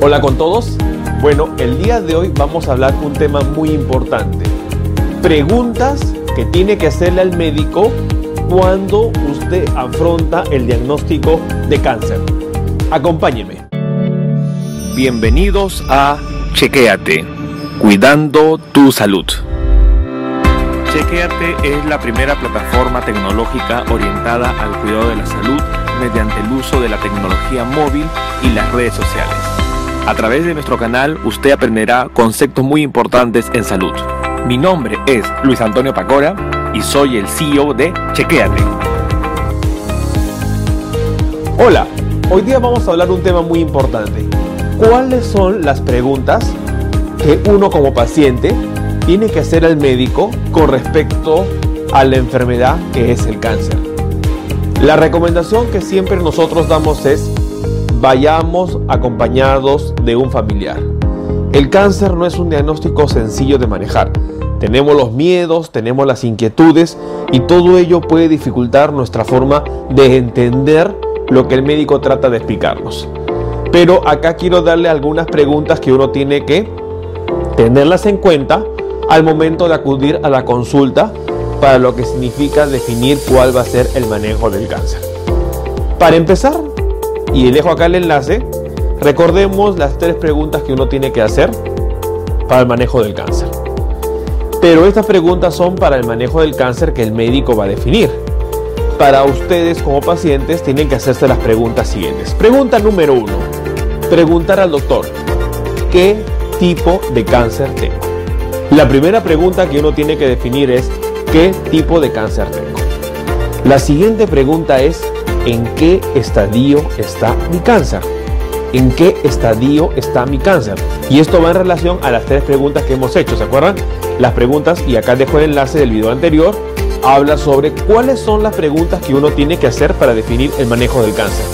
Hola con todos. Bueno, el día de hoy vamos a hablar un tema muy importante. Preguntas que tiene que hacerle al médico cuando usted afronta el diagnóstico de cáncer. Acompáñeme. Bienvenidos a Chequéate, cuidando tu salud. Chequéate es la primera plataforma tecnológica orientada al cuidado de la salud mediante el uso de la tecnología móvil y las redes sociales. A través de nuestro canal usted aprenderá conceptos muy importantes en salud. Mi nombre es Luis Antonio Pacora y soy el CEO de Chequéate. Hola, hoy día vamos a hablar de un tema muy importante. ¿Cuáles son las preguntas que uno como paciente tiene que hacer al médico con respecto a la enfermedad que es el cáncer. La recomendación que siempre nosotros damos es vayamos acompañados de un familiar. El cáncer no es un diagnóstico sencillo de manejar. Tenemos los miedos, tenemos las inquietudes y todo ello puede dificultar nuestra forma de entender lo que el médico trata de explicarnos. Pero acá quiero darle algunas preguntas que uno tiene que tenerlas en cuenta al momento de acudir a la consulta para lo que significa definir cuál va a ser el manejo del cáncer. Para empezar, y dejo acá el enlace, recordemos las tres preguntas que uno tiene que hacer para el manejo del cáncer. Pero estas preguntas son para el manejo del cáncer que el médico va a definir. Para ustedes como pacientes tienen que hacerse las preguntas siguientes. Pregunta número uno. Preguntar al doctor, ¿qué tipo de cáncer tengo? La primera pregunta que uno tiene que definir es ¿qué tipo de cáncer tengo? La siguiente pregunta es ¿en qué estadio está mi cáncer? ¿En qué estadio está mi cáncer? Y esto va en relación a las tres preguntas que hemos hecho, ¿se acuerdan? Las preguntas, y acá dejo el enlace del video anterior, habla sobre cuáles son las preguntas que uno tiene que hacer para definir el manejo del cáncer.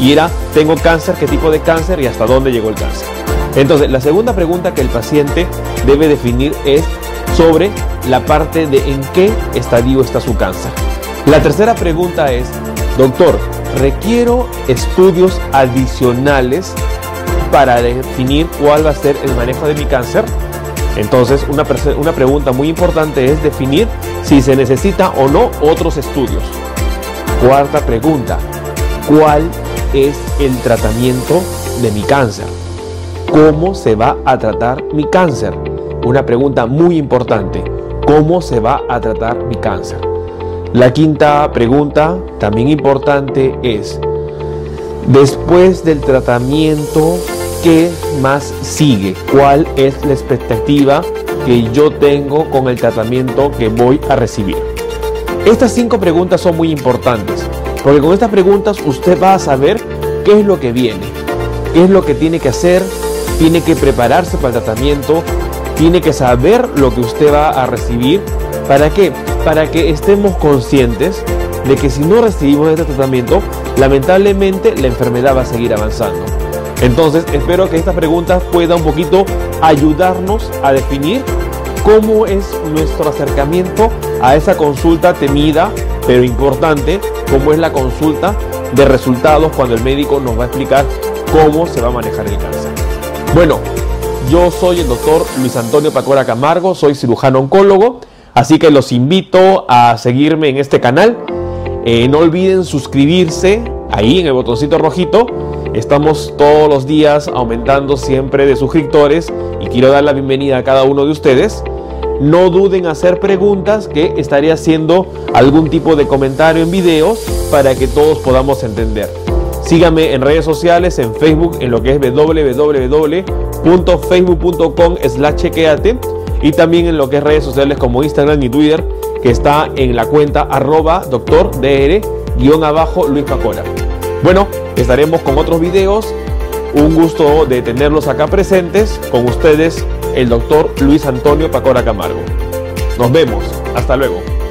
Y era, ¿tengo cáncer? ¿Qué tipo de cáncer? ¿Y hasta dónde llegó el cáncer? Entonces, la segunda pregunta que el paciente debe definir es sobre la parte de en qué estadio está su cáncer. La tercera pregunta es, doctor, ¿requiero estudios adicionales para definir cuál va a ser el manejo de mi cáncer? Entonces, una, una pregunta muy importante es definir si se necesita o no otros estudios. Cuarta pregunta, ¿cuál es el tratamiento de mi cáncer? ¿Cómo se va a tratar mi cáncer? Una pregunta muy importante. ¿Cómo se va a tratar mi cáncer? La quinta pregunta, también importante, es, después del tratamiento, ¿qué más sigue? ¿Cuál es la expectativa que yo tengo con el tratamiento que voy a recibir? Estas cinco preguntas son muy importantes, porque con estas preguntas usted va a saber qué es lo que viene, qué es lo que tiene que hacer, tiene que prepararse para el tratamiento, tiene que saber lo que usted va a recibir. ¿Para qué? Para que estemos conscientes de que si no recibimos este tratamiento, lamentablemente la enfermedad va a seguir avanzando. Entonces, espero que esta pregunta pueda un poquito ayudarnos a definir cómo es nuestro acercamiento a esa consulta temida, pero importante, como es la consulta de resultados cuando el médico nos va a explicar cómo se va a manejar el cáncer. Bueno, yo soy el doctor Luis Antonio Pacora Camargo, soy cirujano oncólogo, así que los invito a seguirme en este canal. Eh, no olviden suscribirse ahí en el botoncito rojito. Estamos todos los días aumentando siempre de suscriptores y quiero dar la bienvenida a cada uno de ustedes. No duden en hacer preguntas que estaré haciendo algún tipo de comentario en videos para que todos podamos entender. Síganme en redes sociales, en Facebook, en lo que es www.facebook.com slash chequeate y también en lo que es redes sociales como Instagram y Twitter, que está en la cuenta arroba doctor dr guion abajo Luis Pacora. Bueno, estaremos con otros videos. Un gusto de tenerlos acá presentes con ustedes, el doctor Luis Antonio Pacora Camargo. Nos vemos. Hasta luego.